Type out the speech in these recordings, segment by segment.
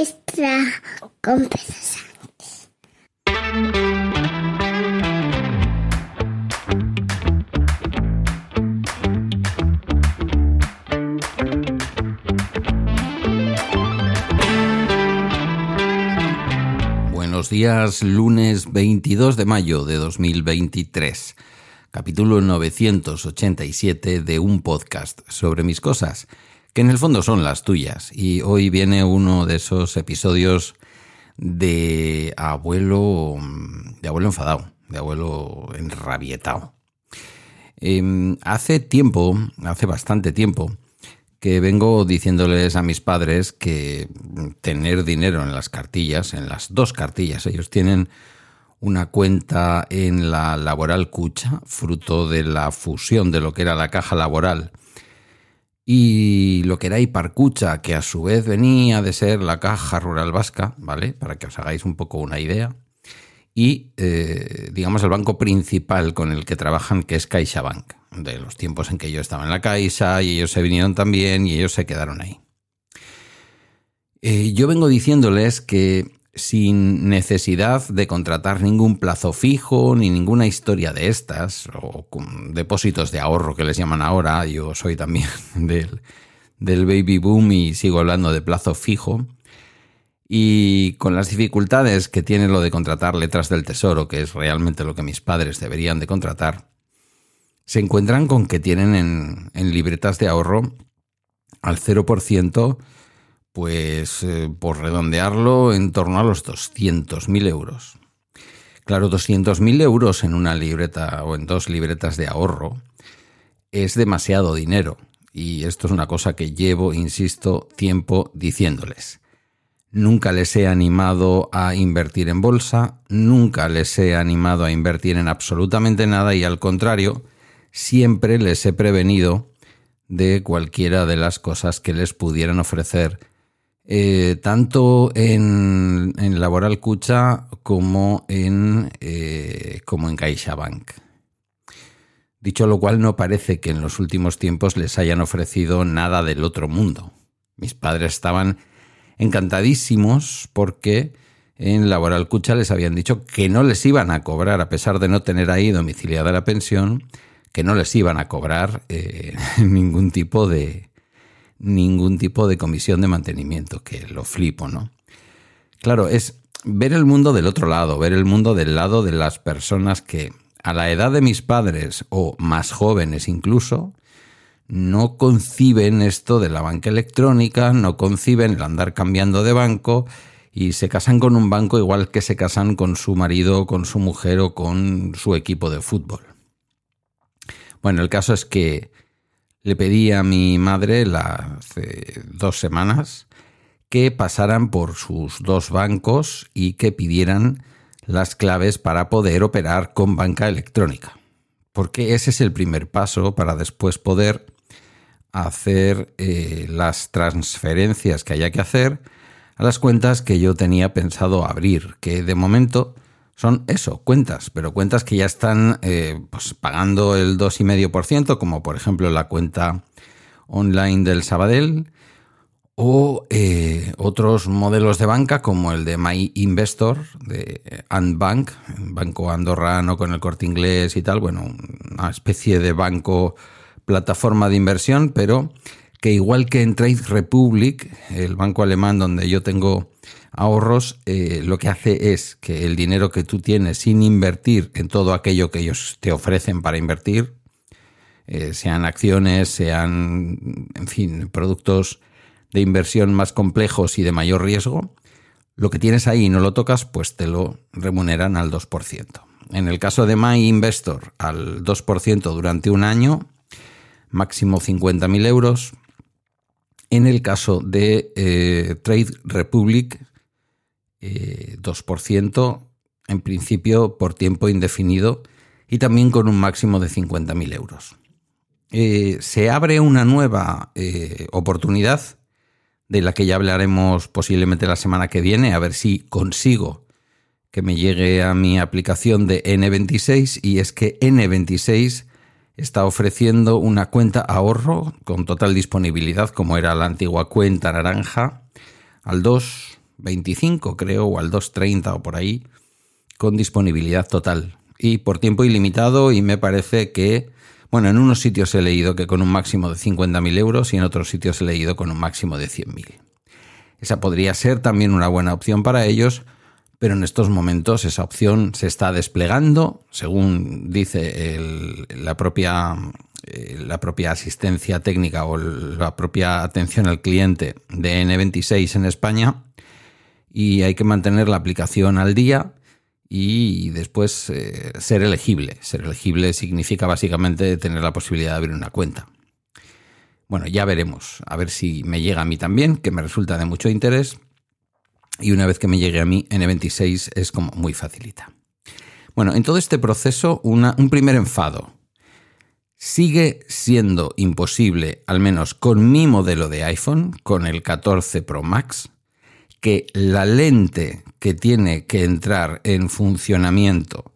extra Buenos días, lunes 22 de mayo de 2023, capítulo 987 de un podcast sobre mis cosas que en el fondo son las tuyas. Y hoy viene uno de esos episodios de abuelo, de abuelo enfadado, de abuelo enrabietado. Em, hace tiempo, hace bastante tiempo, que vengo diciéndoles a mis padres que tener dinero en las cartillas, en las dos cartillas, ellos tienen una cuenta en la laboral Cucha, fruto de la fusión de lo que era la caja laboral y lo que era Iparcucha, que a su vez venía de ser la Caja Rural Vasca, ¿vale? Para que os hagáis un poco una idea. Y, eh, digamos, el banco principal con el que trabajan, que es CaixaBank, de los tiempos en que yo estaba en la Caixa y ellos se vinieron también y ellos se quedaron ahí. Eh, yo vengo diciéndoles que sin necesidad de contratar ningún plazo fijo ni ninguna historia de estas, o con depósitos de ahorro que les llaman ahora, yo soy también del, del baby boom y sigo hablando de plazo fijo, y con las dificultades que tiene lo de contratar letras del tesoro, que es realmente lo que mis padres deberían de contratar, se encuentran con que tienen en, en libretas de ahorro al 0% pues eh, por redondearlo en torno a los 200.000 euros. Claro, 200.000 euros en una libreta o en dos libretas de ahorro es demasiado dinero. Y esto es una cosa que llevo, insisto, tiempo diciéndoles. Nunca les he animado a invertir en bolsa, nunca les he animado a invertir en absolutamente nada y al contrario, siempre les he prevenido de cualquiera de las cosas que les pudieran ofrecer eh, tanto en, Laboral Cucha como en, eh, como en CaixaBank. Dicho lo cual, no parece que en los últimos tiempos les hayan ofrecido nada del otro mundo. Mis padres estaban encantadísimos porque en Laboral Cucha les habían dicho que no les iban a cobrar, a pesar de no tener ahí domiciliada la pensión, que no les iban a cobrar eh, ningún tipo de, ningún tipo de comisión de mantenimiento, que lo flipo, ¿no? Claro, es ver el mundo del otro lado, ver el mundo del lado de las personas que a la edad de mis padres o más jóvenes incluso, no conciben esto de la banca electrónica, no conciben el andar cambiando de banco y se casan con un banco igual que se casan con su marido, con su mujer o con su equipo de fútbol. Bueno, el caso es que le pedí a mi madre hace dos semanas que pasaran por sus dos bancos y que pidieran las claves para poder operar con banca electrónica. Porque ese es el primer paso para después poder hacer eh, las transferencias que haya que hacer a las cuentas que yo tenía pensado abrir, que de momento son eso, cuentas, pero cuentas que ya están eh, pues, pagando el 2,5%, como por ejemplo la cuenta online del Sabadell, o eh, otros modelos de banca como el de My Investor, de Andbank, banco andorrano con el corte inglés y tal, bueno, una especie de banco plataforma de inversión, pero que igual que en Trade Republic, el banco alemán donde yo tengo ahorros eh, lo que hace es que el dinero que tú tienes sin invertir en todo aquello que ellos te ofrecen para invertir, eh, sean acciones, sean, en fin, productos de inversión más complejos y de mayor riesgo, lo que tienes ahí y no lo tocas, pues te lo remuneran al 2%. En el caso de My Investor, al 2% durante un año, máximo 50.000 euros. En el caso de eh, Trade Republic, 2% eh, en principio por tiempo indefinido y también con un máximo de 50.000 euros. Eh, se abre una nueva eh, oportunidad de la que ya hablaremos posiblemente la semana que viene, a ver si consigo que me llegue a mi aplicación de N26 y es que N26 está ofreciendo una cuenta ahorro con total disponibilidad como era la antigua cuenta naranja al 2, 2.25 creo, o al 2.30 o por ahí, con disponibilidad total y por tiempo ilimitado y me parece que, bueno, en unos sitios he leído que con un máximo de 50.000 euros y en otros sitios he leído con un máximo de 100.000. Esa podría ser también una buena opción para ellos, pero en estos momentos esa opción se está desplegando, según dice la, propia, eh, la propia asistencia técnica o la propia atención al cliente de N26 en España, y hay que mantener la aplicación al día y después eh, ser elegible. Ser elegible significa básicamente tener la posibilidad de abrir una cuenta. Bueno, ya veremos, a ver si me llega a mí también, que me resulta de mucho interés. Y una vez que me llegue a mí, N26 es como muy facilita. Bueno, en todo este proceso, un primer enfado. Sigue siendo imposible, al menos con mi modelo de iPhone, con el 14 Pro Max, que la lente que tiene que entrar en funcionamiento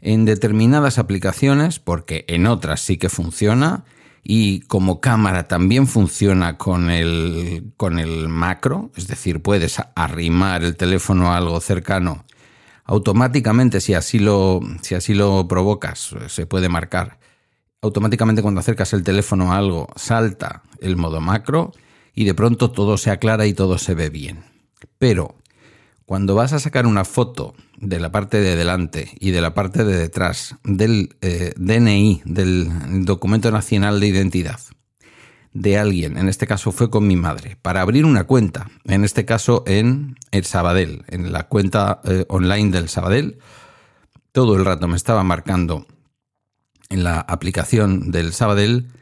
en determinadas aplicaciones, porque en otras sí que funciona, y como cámara también funciona con el, con el macro, es decir, puedes arrimar el teléfono a algo cercano automáticamente, si así lo, si así lo provocas, se puede marcar. Automáticamente cuando acercas el teléfono a algo, salta el modo macro y de pronto todo se aclara y todo se ve bien. Pero cuando vas a sacar una foto de la parte de delante y de la parte de detrás del eh, DNI, del Documento Nacional de Identidad, de alguien, en este caso fue con mi madre, para abrir una cuenta, en este caso en el Sabadell, en la cuenta eh, online del Sabadell, todo el rato me estaba marcando en la aplicación del Sabadell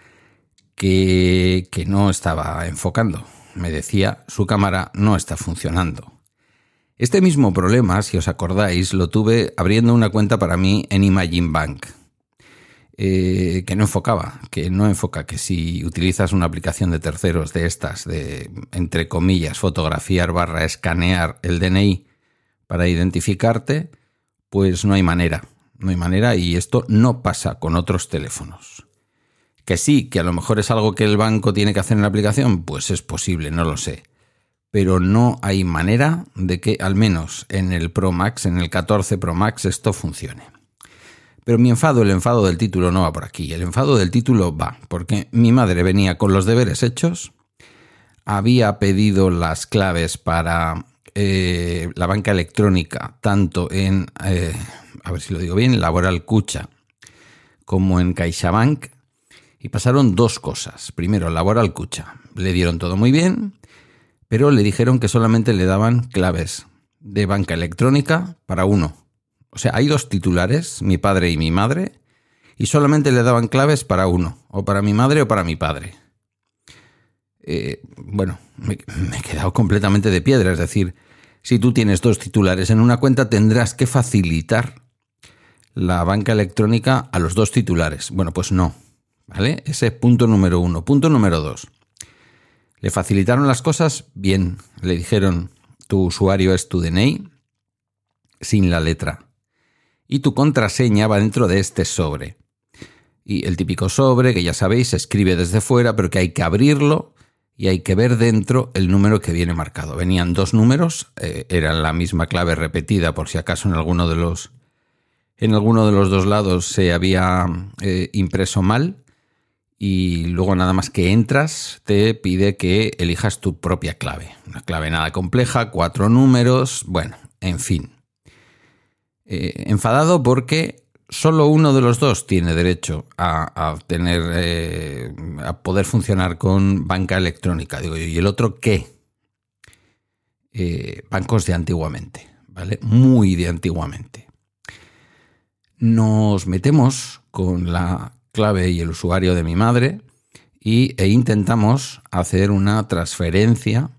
que, que no estaba enfocando me decía, su cámara no está funcionando. Este mismo problema, si os acordáis, lo tuve abriendo una cuenta para mí en Imagine Bank, eh, que no enfocaba, que no enfoca, que si utilizas una aplicación de terceros de estas, de, entre comillas, fotografiar barra escanear el DNI para identificarte, pues no hay manera, no hay manera y esto no pasa con otros teléfonos. Que sí, que a lo mejor es algo que el banco tiene que hacer en la aplicación, pues es posible, no lo sé. Pero no hay manera de que al menos en el Pro Max, en el 14 Pro Max, esto funcione. Pero mi enfado, el enfado del título no va por aquí. El enfado del título va porque mi madre venía con los deberes hechos, había pedido las claves para eh, la banca electrónica, tanto en, eh, a ver si lo digo bien, Laboral Cucha, como en CaixaBank, y pasaron dos cosas. Primero, Laboral Cucha. Le dieron todo muy bien, pero le dijeron que solamente le daban claves de banca electrónica para uno. O sea, hay dos titulares, mi padre y mi madre, y solamente le daban claves para uno, o para mi madre o para mi padre. Eh, bueno, me, me he quedado completamente de piedra, es decir, si tú tienes dos titulares en una cuenta tendrás que facilitar la banca electrónica a los dos titulares. Bueno, pues no. ¿Vale? Ese es punto número uno. Punto número dos. ¿Le facilitaron las cosas? Bien. Le dijeron, tu usuario es tu DNI sin la letra. Y tu contraseña va dentro de este sobre. Y el típico sobre, que ya sabéis, se escribe desde fuera, pero que hay que abrirlo y hay que ver dentro el número que viene marcado. Venían dos números, eh, eran la misma clave repetida por si acaso en alguno de los, en alguno de los dos lados se había eh, impreso mal y luego nada más que entras te pide que elijas tu propia clave. Una clave nada compleja, cuatro números, bueno, en fin. Eh, enfadado porque solo uno de los dos tiene derecho a, tener eh, a poder funcionar con banca electrónica. Digo ¿y el otro qué? Eh, bancos de antiguamente, ¿vale? Muy de antiguamente. Nos metemos con la clave y el usuario de mi madre y, e intentamos hacer una transferencia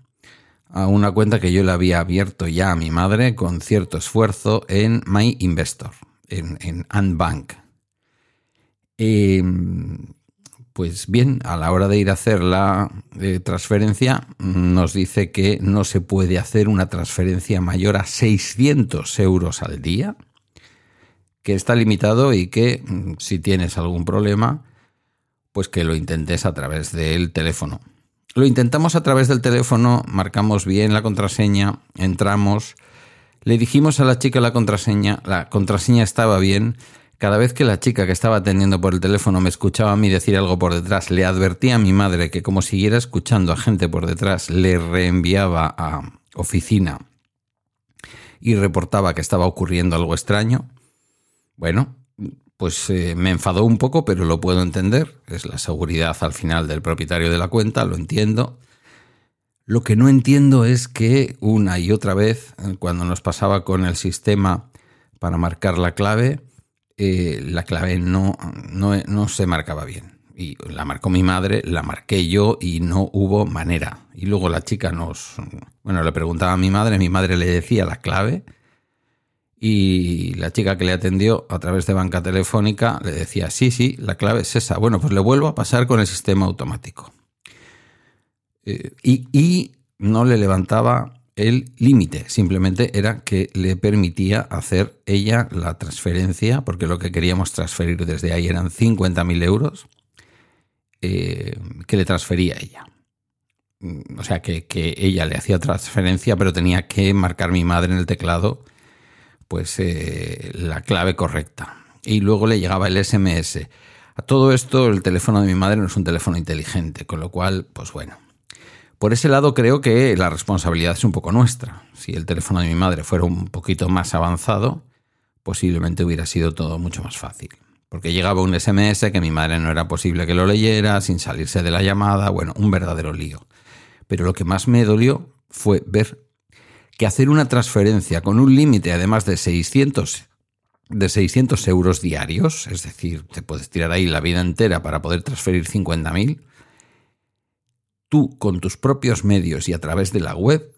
a una cuenta que yo le había abierto ya a mi madre con cierto esfuerzo en My Investor, en, en Unbank. Pues bien, a la hora de ir a hacer la eh, transferencia, nos dice que no se puede hacer una transferencia mayor a 600 euros al día que está limitado y que mm, si tienes algún problema, pues que lo intentes a través del teléfono. Lo intentamos a través del teléfono, marcamos bien la contraseña, entramos, le dijimos a la chica la contraseña, la contraseña estaba bien. Cada vez que la chica que estaba atendiendo por el teléfono me escuchaba a mí decir algo por detrás, le advertía a mi madre que como siguiera escuchando a gente por detrás, le reenviaba a oficina y reportaba que estaba ocurriendo algo extraño. Bueno, pues eh, me enfadó un poco, pero lo puedo entender. Es la seguridad al final del propietario de la cuenta, lo entiendo. Lo que no entiendo es que una y otra vez, eh, cuando nos pasaba con el sistema para marcar la clave, eh, la clave no, no, no se marcaba bien. Y la marcó mi madre, la marqué yo y no hubo manera. Y luego la chica nos... Bueno, le preguntaba a mi madre, mi madre le decía la clave y la chica que le atendió a través de banca telefónica le decía, sí, sí, la clave es esa. Bueno, pues le vuelvo a pasar con el sistema automático. Eh, y, no le levantaba el límite, simplemente era que le permitía hacer ella la transferencia, porque lo que queríamos transferir desde ahí eran 50.000 euros, eh, que le transfería ella. O sea, que, que ella le hacía transferencia, pero tenía que marcar mi madre en el teclado pues eh, la clave correcta. Y luego le llegaba el SMS. A todo esto el teléfono de mi madre no es un teléfono inteligente, con lo cual, pues bueno. Por ese lado creo que la responsabilidad es un poco nuestra. Si el teléfono de mi madre fuera un poquito más avanzado, posiblemente hubiera sido todo mucho más fácil. Porque llegaba un SMS que mi madre no era posible que lo leyera, sin salirse de la llamada, bueno, un verdadero lío. Pero lo que más me dolió fue ver que hacer una transferencia con un límite además de 600, de 600 euros diarios, es decir, te puedes tirar ahí la vida entera para poder transferir 50.000, tú con tus propios medios y a través de la web,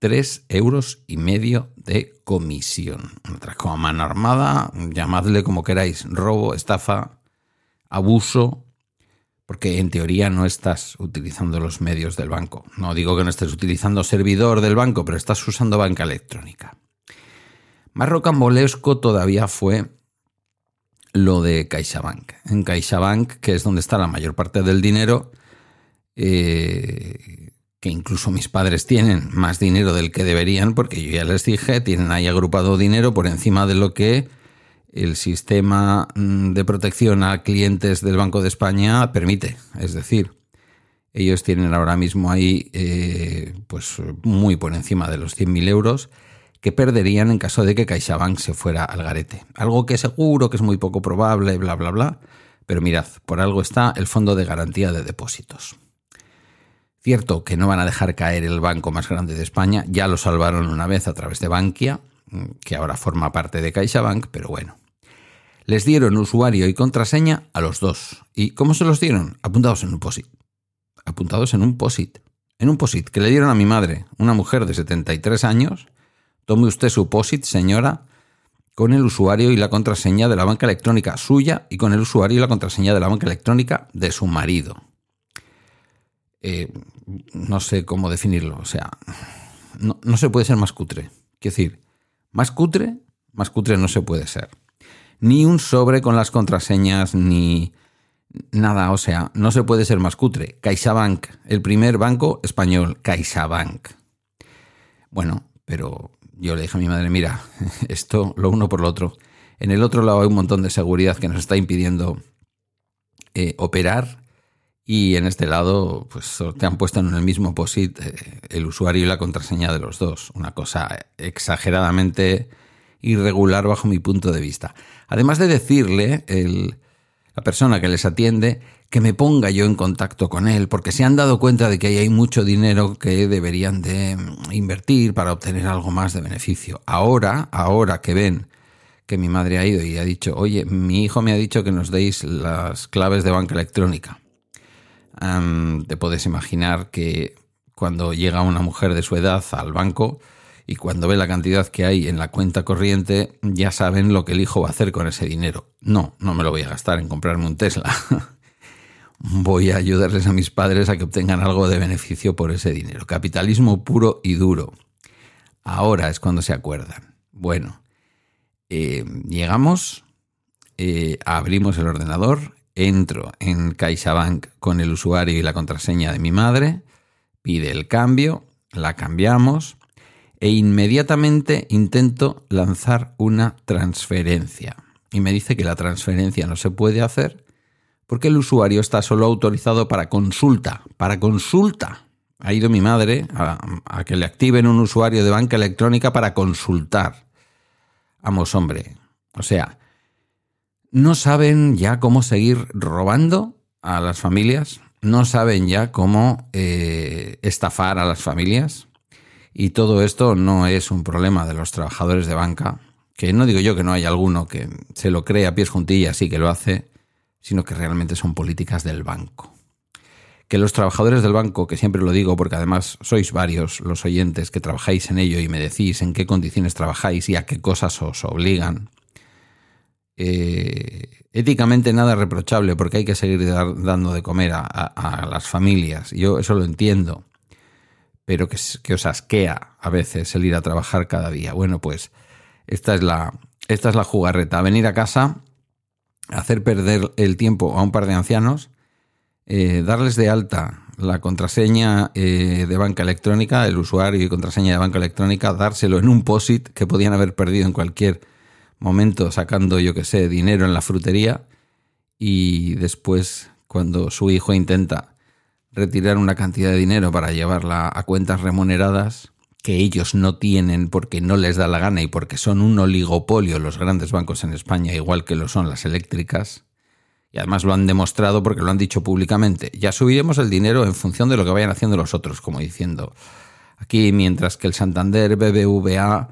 3 euros y medio de comisión. Una mano armada, llamadle como queráis, robo, estafa, abuso, porque en teoría no estás utilizando los medios del banco. No digo que no estés utilizando servidor del banco, pero estás usando banca electrónica. Más rocambolesco todavía fue lo de CaixaBank. En CaixaBank, que es donde está la mayor parte del dinero, eh, que incluso mis padres tienen más dinero del que deberían, porque yo ya les dije, tienen ahí agrupado dinero por encima de lo que el sistema mm, de protección a clientes del Banco de España permite. Es decir, ellos tienen ahora mismo ahí eh, pues muy por encima de los 100.000 euros que perderían en caso de que CaixaBank se fuera al garete. Algo que seguro que es muy poco probable, bla, bla, bla. Pero mirad, por algo está el Fondo de Garantía de Depósitos. Cierto que no van a dejar caer el banco más grande de España, ya lo salvaron una vez a través de Bankia, que ahora forma parte de CaixaBank, pero bueno. Les dieron usuario y contraseña a los dos. ¿Y cómo se los dieron? Apuntados en un POSIT. Apuntados en un POSIT. En un POSIT que le dieron a mi madre, una mujer de 73 años. Tome usted su POSIT, señora, con el usuario y la contraseña de la banca electrónica suya y con el usuario y la contraseña de la banca electrónica de su marido. Eh, no sé cómo definirlo. O sea, no, no se puede ser más cutre. Quiero decir, más cutre, más cutre no se puede ser. Ni un sobre con las contraseñas, ni nada, o sea, no se puede ser más cutre. CaixaBank, el primer banco español, CaixaBank. Bueno, pero yo le dije a mi madre, mira, esto lo uno por lo otro. En el otro lado hay un montón de seguridad que nos está impidiendo eh, operar y en este lado pues te han puesto en el mismo POSIT eh, el usuario y la contraseña de los dos. Una cosa exageradamente irregular bajo mi punto de vista. Además de decirle la persona que les atiende que me ponga yo en contacto con él, porque se han dado cuenta de que ahí hay mucho dinero que deberían de mm, invertir para obtener algo más de beneficio. Ahora, ahora que ven que mi madre ha ido y ha dicho, oye, mi hijo me ha dicho que nos deis las claves de banca electrónica te puedes imaginar que cuando llega una mujer de su edad al banco y cuando ve la cantidad que hay en la cuenta corriente, ya saben lo que el hijo va a hacer con ese dinero. No, no me lo voy a gastar en comprarme un Tesla. voy a ayudarles a mis padres a que obtengan algo de beneficio por ese dinero. Capitalismo puro y duro. Ahora es cuando se acuerdan. Bueno, eh, llegamos, eh, abrimos el ordenador entro en CaixaBank con el usuario y la contraseña de mi madre, Pide el cambio, la cambiamos e inmediatamente intento lanzar una transferencia. Y me dice que la transferencia no se puede hacer porque el usuario está solo autorizado para consulta, para consulta. Ha ido mi madre a, que le activen un usuario de banca electrónica para consultar. Vamos, hombre. O sea, no saben ya cómo seguir robando a las familias, no saben ya cómo eh, estafar a las familias. Y todo esto no es un problema de los trabajadores de banca, que no digo yo que no haya alguno que se lo cree a pies juntillas y que lo hace, sino que realmente son políticas del banco. Que los trabajadores del banco, que siempre lo digo porque además sois varios los oyentes que trabajáis en ello y me decís en qué condiciones trabajáis y a qué cosas os obligan, eh, éticamente nada reprochable porque hay que seguir dando de comer a, las familias. Yo eso lo entiendo, pero que, os asquea a veces el ir a trabajar cada día. Bueno, pues esta es la, esta es la jugarreta. Venir a casa, hacer perder el tiempo a un par de ancianos, eh, darles de alta la contraseña eh, de banca electrónica, el usuario y contraseña de banca electrónica, dárselo en un POSIT que podían haber perdido en cualquier momento sacando, yo que sé, dinero en la frutería y después cuando su hijo intenta retirar una cantidad de dinero para llevarla a cuentas remuneradas que ellos no tienen porque no les da la gana y porque son un oligopolio los grandes bancos en España, igual que lo son las eléctricas, y además lo han demostrado porque lo han dicho públicamente, ya subiremos el dinero en función de lo que vayan haciendo los otros, como diciendo, aquí mientras que el Santander, BBVA,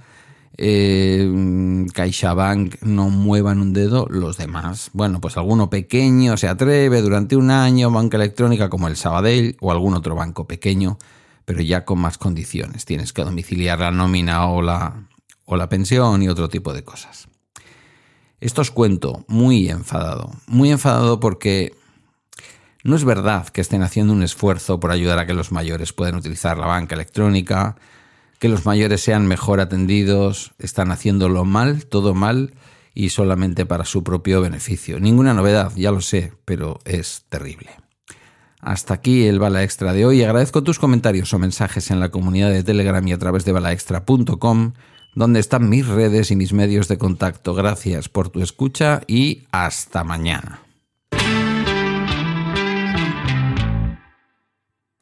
eh, CaixaBank no muevan un dedo, los demás. Bueno, pues alguno pequeño se atreve durante un año, banca electrónica como el Sabadell o algún otro banco pequeño, pero ya con más condiciones. Tienes que domiciliar la nómina o la, o la pensión y otro tipo de cosas. Esto os cuento muy enfadado, muy enfadado porque no es verdad que estén haciendo un esfuerzo por ayudar a que los mayores puedan utilizar la banca electrónica, que los mayores sean mejor atendidos, están haciéndolo mal, todo mal y solamente para su propio beneficio. Ninguna novedad, ya lo sé, pero es terrible. Hasta aquí el Bala Extra de hoy. Agradezco tus comentarios o mensajes en la comunidad de Telegram y a través de balaextra.com, donde están mis redes y mis medios de contacto. Gracias por tu escucha y hasta mañana.